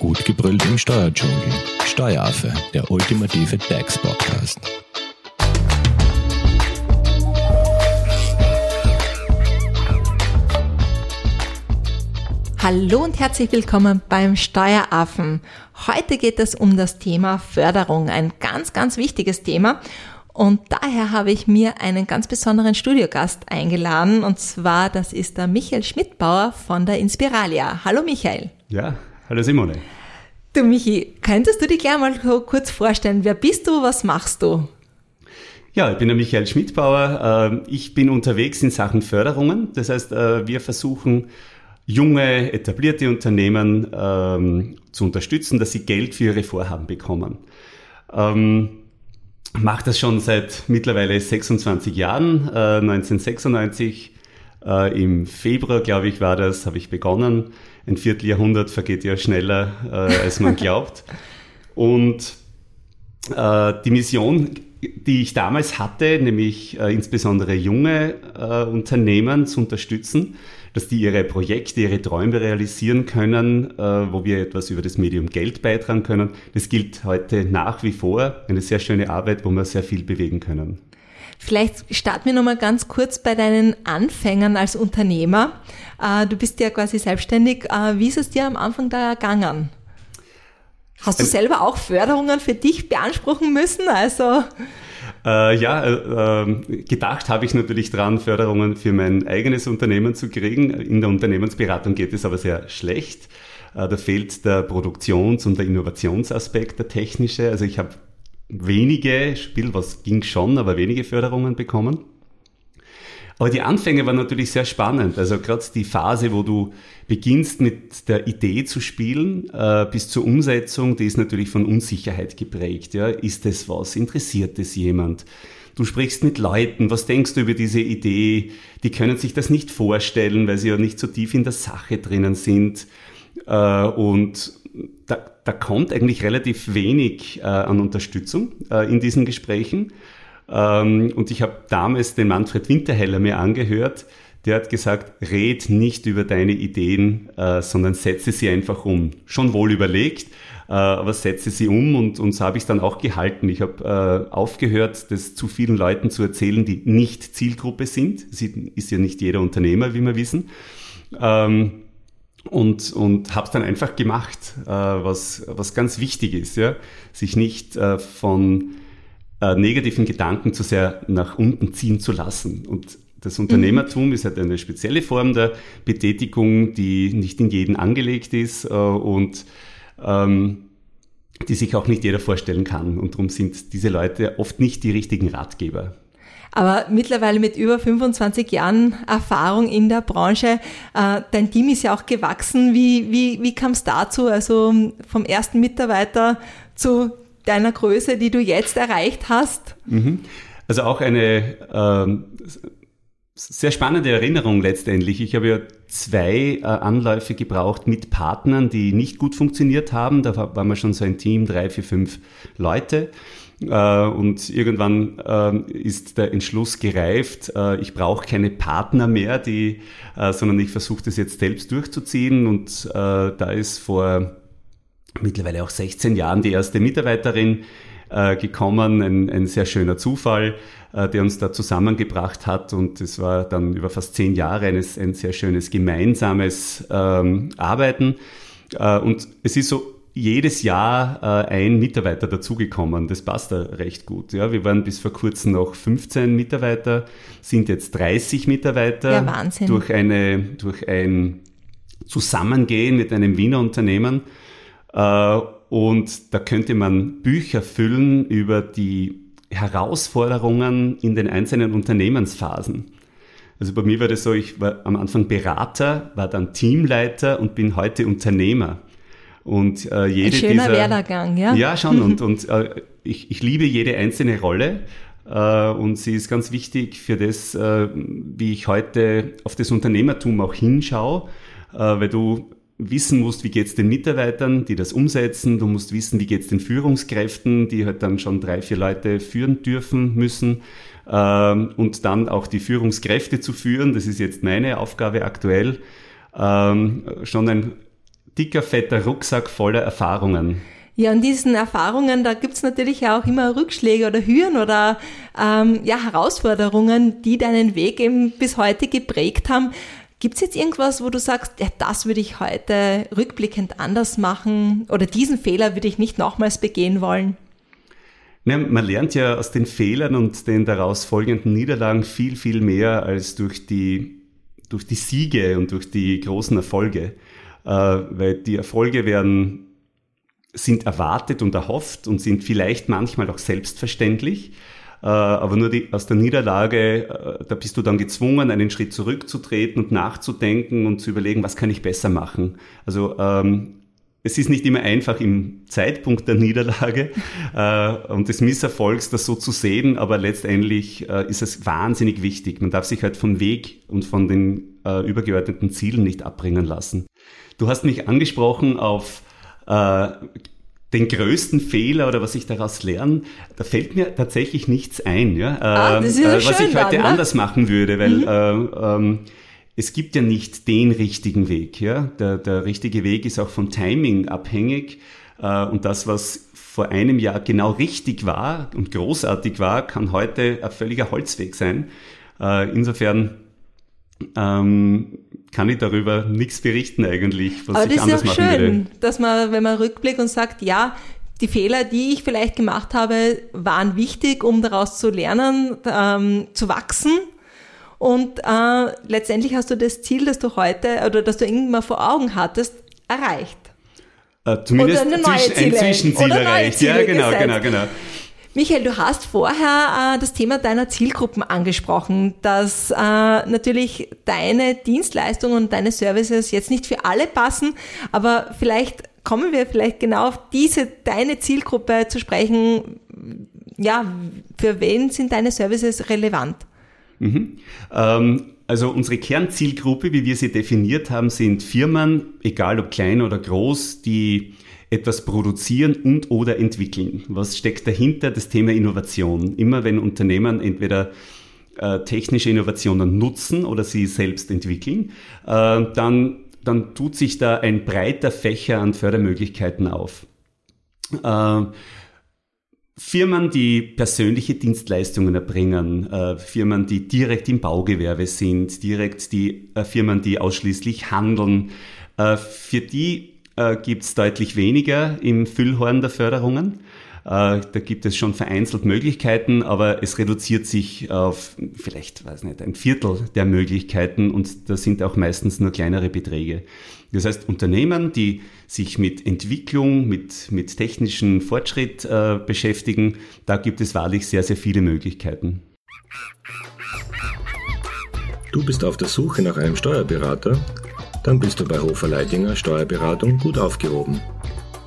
Gut gebrüllt im Steuerdschungel. Steueraffe, der ultimative DAX-Podcast. Hallo und herzlich willkommen beim Steueraffen. Heute geht es um das Thema Förderung, ein ganz, ganz wichtiges Thema. Und daher habe ich mir einen ganz besonderen Studiogast eingeladen. Und zwar, das ist der Michael Schmidbauer von der Inspiralia. Hallo Michael. Ja, hallo Simone. Du Michi, könntest du dich gleich mal kurz vorstellen? Wer bist du? Was machst du? Ja, ich bin der Michael Schmidbauer. Ähm, ich bin unterwegs in Sachen Förderungen. Das heißt, äh, wir versuchen, junge, etablierte Unternehmen ähm, zu unterstützen, dass sie Geld für ihre Vorhaben bekommen. Ähm, mache das schon seit mittlerweile 26 Jahren. Äh, 1996 äh, im Februar, glaube ich, war das, habe ich begonnen. Ein Vierteljahrhundert vergeht ja schneller, äh, als man glaubt. Und äh, die Mission, die ich damals hatte, nämlich äh, insbesondere junge äh, Unternehmen zu unterstützen, dass die ihre Projekte, ihre Träume realisieren können, äh, wo wir etwas über das Medium Geld beitragen können. Das gilt heute nach wie vor. Eine sehr schöne Arbeit, wo wir sehr viel bewegen können. Vielleicht starten wir nochmal ganz kurz bei deinen Anfängen als Unternehmer. Äh, du bist ja quasi selbstständig. Äh, wie ist es dir am Anfang da ergangen? Hast du selber auch Förderungen für dich beanspruchen müssen? Also äh, ja, äh, äh, gedacht habe ich natürlich dran, Förderungen für mein eigenes Unternehmen zu kriegen. In der Unternehmensberatung geht es aber sehr schlecht. Äh, da fehlt der Produktions- und der Innovationsaspekt, der technische. Also ich habe wenige, Spiel was ging schon, aber wenige Förderungen bekommen. Aber die Anfänge waren natürlich sehr spannend. Also gerade die Phase, wo du beginnst mit der Idee zu spielen, äh, bis zur Umsetzung, die ist natürlich von Unsicherheit geprägt. Ja? Ist es was? Interessiert es jemand? Du sprichst mit Leuten, was denkst du über diese Idee? Die können sich das nicht vorstellen, weil sie ja nicht so tief in der Sache drinnen sind. Äh, und da, da kommt eigentlich relativ wenig äh, an Unterstützung äh, in diesen Gesprächen. Ähm, und ich habe damals den Manfred Winterheller mir angehört, der hat gesagt, red nicht über deine Ideen, äh, sondern setze sie einfach um. Schon wohl überlegt, äh, aber setze sie um und, und so habe ich es dann auch gehalten. Ich habe äh, aufgehört, das zu vielen Leuten zu erzählen, die nicht Zielgruppe sind. Es ist ja nicht jeder Unternehmer, wie wir wissen. Ähm, und, und habe es dann einfach gemacht, äh, was, was ganz wichtig ist, ja? sich nicht äh, von äh, negativen Gedanken zu sehr nach unten ziehen zu lassen. Und das Unternehmertum mhm. ist halt eine spezielle Form der Betätigung, die nicht in jeden angelegt ist äh, und ähm, die sich auch nicht jeder vorstellen kann. Und darum sind diese Leute oft nicht die richtigen Ratgeber. Aber mittlerweile mit über 25 Jahren Erfahrung in der Branche, äh, dein Team ist ja auch gewachsen. Wie, wie, wie kam es dazu? Also vom ersten Mitarbeiter zu deiner Größe, die du jetzt erreicht hast? Mhm. Also auch eine ähm, sehr spannende Erinnerung letztendlich. Ich habe ja zwei äh, Anläufe gebraucht mit Partnern, die nicht gut funktioniert haben. Da waren wir schon so ein Team, drei, vier, fünf Leute. Äh, und irgendwann ähm, ist der Entschluss gereift, äh, ich brauche keine Partner mehr, die, äh, sondern ich versuche das jetzt selbst durchzuziehen. Und da ist vor mittlerweile auch 16 Jahren die erste Mitarbeiterin gekommen, ein, ein sehr schöner Zufall, der uns da zusammengebracht hat. Und es war dann über fast zehn Jahre ein, ein sehr schönes gemeinsames ähm, Arbeiten. Und es ist so jedes Jahr äh, ein Mitarbeiter dazugekommen. Das passt da recht gut. Ja, wir waren bis vor kurzem noch 15 Mitarbeiter, sind jetzt 30 Mitarbeiter. Ja, Wahnsinn. Durch, eine, durch ein Zusammengehen mit einem Wiener Unternehmen. Äh, und da könnte man Bücher füllen über die Herausforderungen in den einzelnen Unternehmensphasen. Also bei mir war das so, ich war am Anfang Berater, war dann Teamleiter und bin heute Unternehmer. Und äh, jede Ein schöner dieser, Werdegang, ja? Ja, schon. und und äh, ich, ich liebe jede einzelne Rolle. Äh, und sie ist ganz wichtig für das, äh, wie ich heute auf das Unternehmertum auch hinschaue, äh, weil du wissen musst, wie geht's den Mitarbeitern, die das umsetzen. Du musst wissen, wie geht's den Führungskräften, die halt dann schon drei, vier Leute führen dürfen müssen. Ähm, und dann auch die Führungskräfte zu führen. Das ist jetzt meine Aufgabe aktuell. Ähm, schon ein dicker, fetter Rucksack voller Erfahrungen. Ja, und diesen Erfahrungen, da gibt's natürlich auch immer Rückschläge oder Hürden oder ähm, ja, Herausforderungen, die deinen Weg eben bis heute geprägt haben. Gibt's jetzt irgendwas, wo du sagst, ja, das würde ich heute rückblickend anders machen oder diesen Fehler würde ich nicht nochmals begehen wollen? Ja, man lernt ja aus den Fehlern und den daraus folgenden Niederlagen viel, viel mehr als durch die, durch die Siege und durch die großen Erfolge. Äh, weil die Erfolge werden sind erwartet und erhofft und sind vielleicht manchmal auch selbstverständlich. Äh, aber nur die, aus der Niederlage, äh, da bist du dann gezwungen, einen Schritt zurückzutreten und nachzudenken und zu überlegen, was kann ich besser machen. Also ähm, es ist nicht immer einfach im Zeitpunkt der Niederlage äh, und des Misserfolgs das so zu sehen, aber letztendlich äh, ist es wahnsinnig wichtig. Man darf sich halt vom Weg und von den äh, übergeordneten Zielen nicht abbringen lassen. Du hast mich angesprochen auf äh, den größten Fehler oder was ich daraus lerne, da fällt mir tatsächlich nichts ein, ja, ah, ja äh, was ich heute dann, ne? anders machen würde, weil mhm. äh, ähm, es gibt ja nicht den richtigen Weg. Ja? Der, der richtige Weg ist auch vom Timing abhängig. Äh, und das, was vor einem Jahr genau richtig war und großartig war, kann heute ein völliger Holzweg sein. Äh, insofern ähm, kann ich darüber nichts berichten eigentlich, was Aber ich anders machen würde. das ist ja schön, dass man, wenn man rückblickt und sagt, ja, die Fehler, die ich vielleicht gemacht habe, waren wichtig, um daraus zu lernen, ähm, zu wachsen. Und äh, letztendlich hast du das Ziel, das du heute oder das du irgendwann vor Augen hattest, erreicht. Äh, zumindest oder eine neue Ziel, ein Zwischenziel oder erreicht. Ziele ja, genau, gesetzt. genau, genau. Michael, du hast vorher äh, das Thema deiner Zielgruppen angesprochen, dass äh, natürlich deine Dienstleistungen und deine Services jetzt nicht für alle passen, aber vielleicht kommen wir vielleicht genau auf diese deine Zielgruppe zu sprechen. Ja, für wen sind deine Services relevant? Mhm. Ähm, also unsere Kernzielgruppe, wie wir sie definiert haben, sind Firmen, egal ob klein oder groß, die etwas produzieren und oder entwickeln. Was steckt dahinter? Das Thema Innovation. Immer wenn Unternehmen entweder äh, technische Innovationen nutzen oder sie selbst entwickeln, äh, dann, dann tut sich da ein breiter Fächer an Fördermöglichkeiten auf. Äh, Firmen, die persönliche Dienstleistungen erbringen, äh, Firmen, die direkt im Baugewerbe sind, direkt die äh, Firmen, die ausschließlich handeln, äh, für die äh, gibt es deutlich weniger im Füllhorn der Förderungen. Äh, da gibt es schon vereinzelt Möglichkeiten, aber es reduziert sich auf vielleicht, weiß nicht, ein Viertel der Möglichkeiten und da sind auch meistens nur kleinere Beträge. Das heißt, Unternehmen, die sich mit Entwicklung, mit, mit technischem Fortschritt äh, beschäftigen, da gibt es wahrlich sehr, sehr viele Möglichkeiten. Du bist auf der Suche nach einem Steuerberater? Dann bist du bei Hofer Leidinger Steuerberatung gut aufgehoben.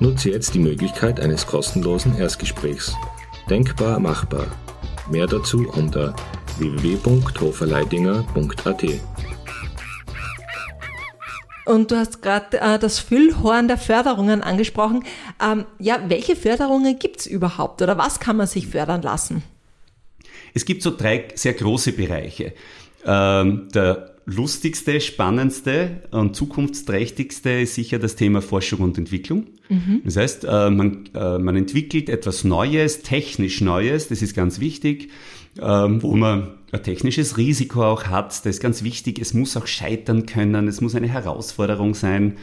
Nutze jetzt die Möglichkeit eines kostenlosen Erstgesprächs. Denkbar machbar. Mehr dazu unter www.hoferleidinger.at. Und du hast gerade äh, das Füllhorn der Förderungen angesprochen. Ähm, ja, welche Förderungen gibt's überhaupt oder was kann man sich fördern lassen? Es gibt so drei sehr große Bereiche. Ähm, der lustigste, spannendste und zukunftsträchtigste ist sicher das Thema Forschung und Entwicklung. Mhm. Das heißt, äh, man, äh, man entwickelt etwas Neues, technisch Neues, das ist ganz wichtig, ähm, wo man ein technisches Risiko auch hat, das ist ganz wichtig. Es muss auch scheitern können, es muss eine Herausforderung sein.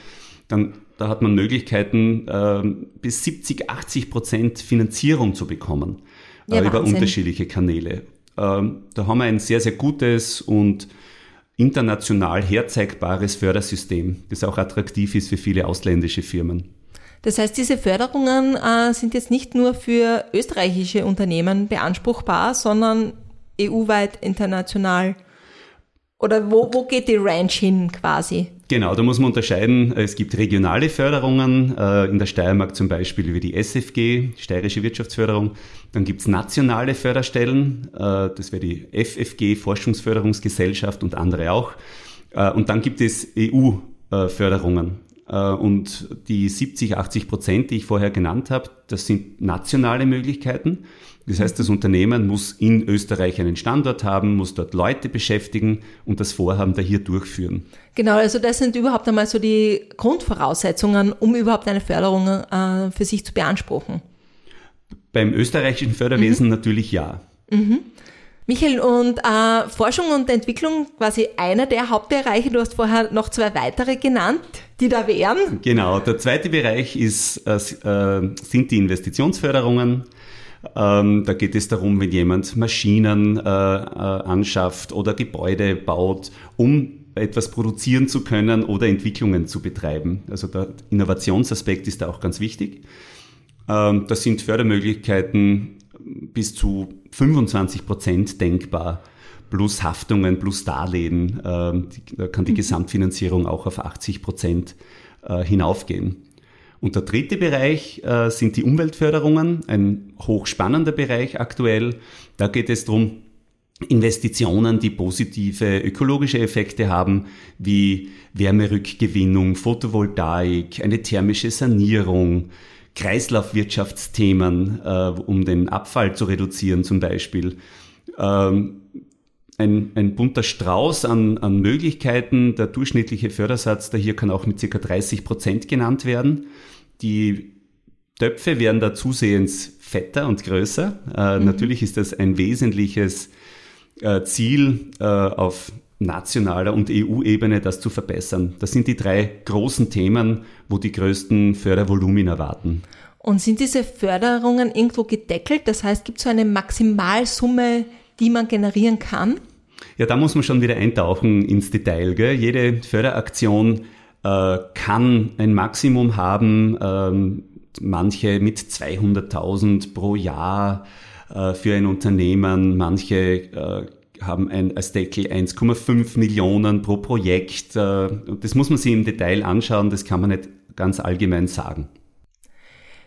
Dann, da hat man Möglichkeiten, ähm, bis 70, 80 Prozent Finanzierung zu bekommen ja, äh, über Wahnsinn. unterschiedliche Kanäle. Ähm, da haben wir ein sehr, sehr gutes und international herzeigbares Fördersystem, das auch attraktiv ist für viele ausländische Firmen. Das heißt, diese Förderungen äh, sind jetzt nicht nur für österreichische Unternehmen beanspruchbar, sondern EU-weit, international. Oder wo, wo geht die Range hin quasi? Genau, da muss man unterscheiden. Es gibt regionale Förderungen, äh, in der Steiermark zum Beispiel über die SFG, Steirische Wirtschaftsförderung. Dann gibt's nationale Förderstellen, äh, das wäre die FFG, Forschungsförderungsgesellschaft und andere auch. Äh, und dann gibt es EU-Förderungen. Und die 70, 80 Prozent, die ich vorher genannt habe, das sind nationale Möglichkeiten. Das heißt, das Unternehmen muss in Österreich einen Standort haben, muss dort Leute beschäftigen und das Vorhaben da hier durchführen. Genau, also das sind überhaupt einmal so die Grundvoraussetzungen, um überhaupt eine Förderung äh, für sich zu beanspruchen. Beim österreichischen Förderwesen mhm. natürlich ja. Mhm. Michael, und äh, Forschung und Entwicklung quasi einer der Hauptbereiche. Du hast vorher noch zwei weitere genannt, die da wären. Genau, der zweite Bereich ist, äh, äh sind die Investitionsförderungen. Ähm, da geht es darum, wenn jemand Maschinen äh, äh, anschafft oder Gebäude baut, um etwas produzieren zu können oder Entwicklungen zu betreiben. Also der Innovationsaspekt ist da auch ganz wichtig. Ähm, das sind Fördermöglichkeiten bis zu 25 Prozent denkbar, plus Haftungen, plus Darlehen. Ähm, da kann die mhm. Gesamtfinanzierung auch auf 80 Prozent äh, hinaufgehen. Und der dritte Bereich äh, sind die Umweltförderungen, ein hochspannender Bereich aktuell. Da geht es darum, Investitionen, die positive ökologische Effekte haben, wie Wärmerückgewinnung, Photovoltaik, eine thermische Sanierung, Kreislaufwirtschaftsthemen, äh, um den Abfall zu reduzieren zum Beispiel. Ähm, ein, ein bunter Strauß an, an Möglichkeiten. Der durchschnittliche Fördersatz da hier kann auch mit circa 30 Prozent genannt werden. Die Töpfe werden da zusehends fetter und größer. Äh, mhm. Natürlich ist das ein wesentliches äh, Ziel äh, auf nationaler und EU-Ebene, das zu verbessern. Das sind die drei großen Themen, wo die größten Fördervolumina warten. Und sind diese Förderungen irgendwo gedeckelt? Das heißt, gibt es so eine Maximalsumme, die man generieren kann? Ja, da muss man schon wieder eintauchen ins Detail. Gell? Jede Förderaktion äh, kann ein Maximum haben, ähm, manche mit 200.000 pro Jahr äh, für ein Unternehmen, manche äh, haben ein, Deckel 1,5 Millionen pro Projekt. Äh, das muss man sich im Detail anschauen, das kann man nicht ganz allgemein sagen.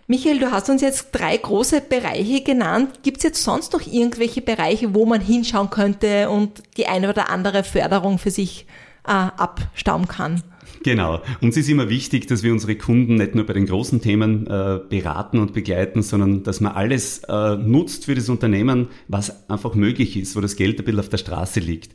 Michael, du hast uns jetzt drei große Bereiche genannt. Gibt es jetzt sonst noch irgendwelche Bereiche, wo man hinschauen könnte und die eine oder andere Förderung für sich äh, abstauben kann? Genau. Uns ist immer wichtig, dass wir unsere Kunden nicht nur bei den großen Themen äh, beraten und begleiten, sondern dass man alles äh, nutzt für das Unternehmen, was einfach möglich ist, wo das Geld ein bisschen auf der Straße liegt.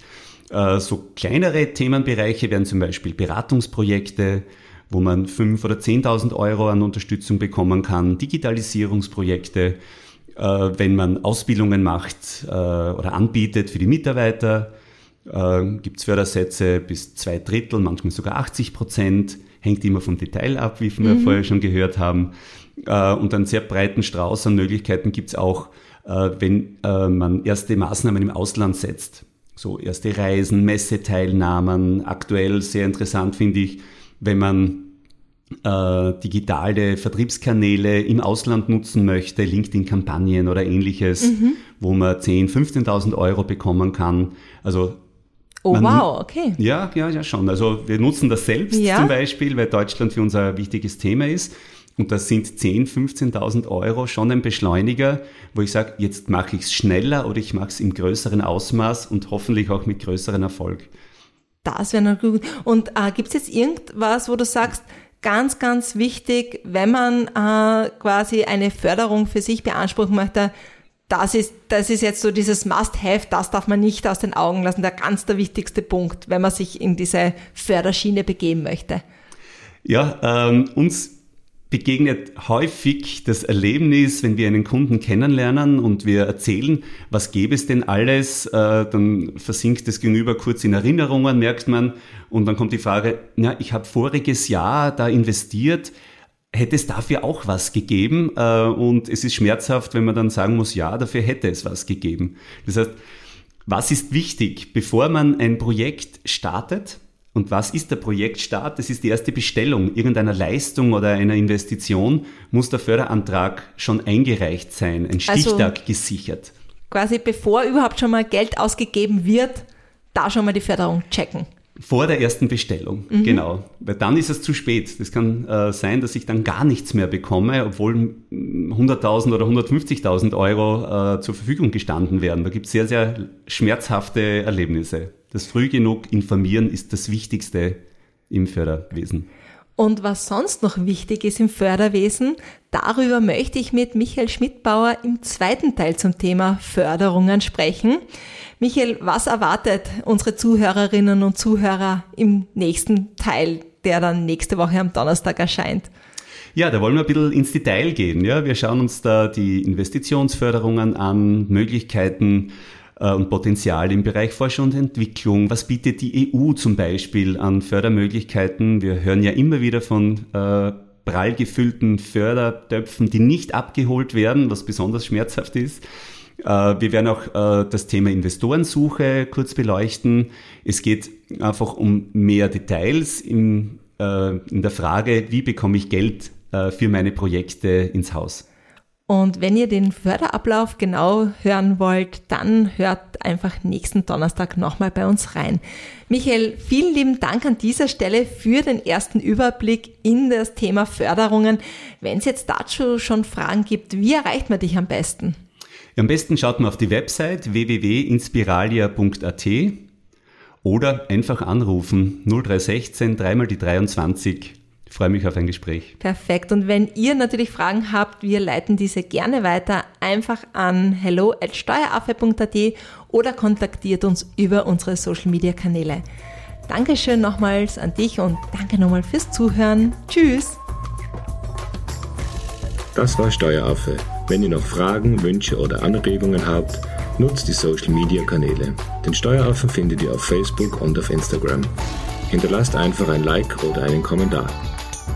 Äh, so kleinere Themenbereiche wären zum Beispiel Beratungsprojekte, wo man 5.000 oder 10.000 Euro an Unterstützung bekommen kann, Digitalisierungsprojekte, äh, wenn man Ausbildungen macht äh, oder anbietet für die Mitarbeiter, äh, gibt es Fördersätze bis zwei Drittel, manchmal sogar 80 Prozent, hängt immer vom Detail ab, wie wir mhm. vorher schon gehört haben. Äh, und einen sehr breiten Strauß an Möglichkeiten gibt es auch, äh, wenn äh, man erste Maßnahmen im Ausland setzt. So erste Reisen, Messeteilnahmen, aktuell sehr interessant finde ich, wenn man äh, digitale Vertriebskanäle im Ausland nutzen möchte, LinkedIn-Kampagnen oder ähnliches, mhm. wo man 10.000, 15.000 Euro bekommen kann. Also Oh Man, wow, okay. Ja, ja, ja schon. Also wir nutzen das selbst ja. zum Beispiel, weil Deutschland für uns ein wichtiges Thema ist. Und das sind 10.000, 15.000 Euro schon ein Beschleuniger, wo ich sage, jetzt mache ich es schneller oder ich mache es im größeren Ausmaß und hoffentlich auch mit größerem Erfolg. Das wäre noch gut. Und äh, gibt es jetzt irgendwas, wo du sagst, ganz, ganz wichtig, wenn man äh, quasi eine Förderung für sich beanspruchen möchte, das ist, das ist jetzt so dieses Must-Have, das darf man nicht aus den Augen lassen, der ganz der wichtigste Punkt, wenn man sich in diese Förderschiene begeben möchte. Ja, ähm, uns begegnet häufig das Erlebnis, wenn wir einen Kunden kennenlernen und wir erzählen, was gäbe es denn alles, äh, dann versinkt das Gegenüber kurz in Erinnerungen, merkt man, und dann kommt die Frage, ja, ich habe voriges Jahr da investiert, hätte es dafür auch was gegeben. Äh, und es ist schmerzhaft, wenn man dann sagen muss, ja, dafür hätte es was gegeben. Das heißt, was ist wichtig, bevor man ein Projekt startet? Und was ist der Projektstart? Das ist die erste Bestellung irgendeiner Leistung oder einer Investition, muss der Förderantrag schon eingereicht sein, ein also Stichtag also, gesichert. Quasi bevor überhaupt schon mal Geld ausgegeben wird, da schon mal die Förderung checken. Vor der ersten Bestellung, mhm. genau. Weil dann ist es zu spät. Das kann äh, sein, dass ich dann gar nichts mehr bekomme, obwohl 100.000 oder 150.000 Euro äh, zur Verfügung gestanden werden. Da gibt es sehr, sehr schmerzhafte Erlebnisse. Das früh genug informieren ist das Wichtigste im Förderwesen. und was sonst noch wichtig ist im Förderwesen, darüber möchte ich mit Michael Schmidbauer im zweiten Teil zum Thema Förderungen sprechen. Michael, was erwartet unsere Zuhörerinnen und Zuhörer im nächsten Teil, der dann nächste Woche am Donnerstag erscheint? Ja, da wollen wir ein bisschen ins Detail gehen. Ja, wir schauen uns da die Investitionsförderungen an, Möglichkeiten, und Potenzial im Bereich Forschung und Entwicklung? Was bietet die EU zum Beispiel an Fördermöglichkeiten? Wir hören ja immer wieder von äh, prall gefüllten Fördertöpfen, die nicht abgeholt werden, was besonders schmerzhaft ist. Äh, wir werden auch äh, das Thema Investorensuche kurz beleuchten. Es geht einfach um mehr Details in, in der Frage, wie bekomme ich Geld für meine Projekte ins Haus. Und wenn ihr den Förderablauf genau hören wollt, dann hört einfach nächsten Donnerstag nochmal bei uns rein. Michael, vielen lieben Dank an dieser Stelle für den ersten Überblick in das Thema Förderungen. Wenn es jetzt dazu schon Fragen gibt, wie erreicht man dich am besten? Am besten schaut man auf die Website www.inspiralia.at oder einfach anrufen 0316 dreimal die 23 ich freue mich auf ein Gespräch. Perfekt. Und wenn ihr natürlich Fragen habt, wir leiten diese gerne weiter einfach an hello@steueraffe.at oder kontaktiert uns über unsere Social Media Kanäle. Dankeschön nochmals an dich und danke nochmal fürs Zuhören. Tschüss. Das war Steueraffe. Wenn ihr noch Fragen, Wünsche oder Anregungen habt, nutzt die Social Media Kanäle. Den Steueraffen findet ihr auf Facebook und auf Instagram. Hinterlasst einfach ein Like oder einen Kommentar.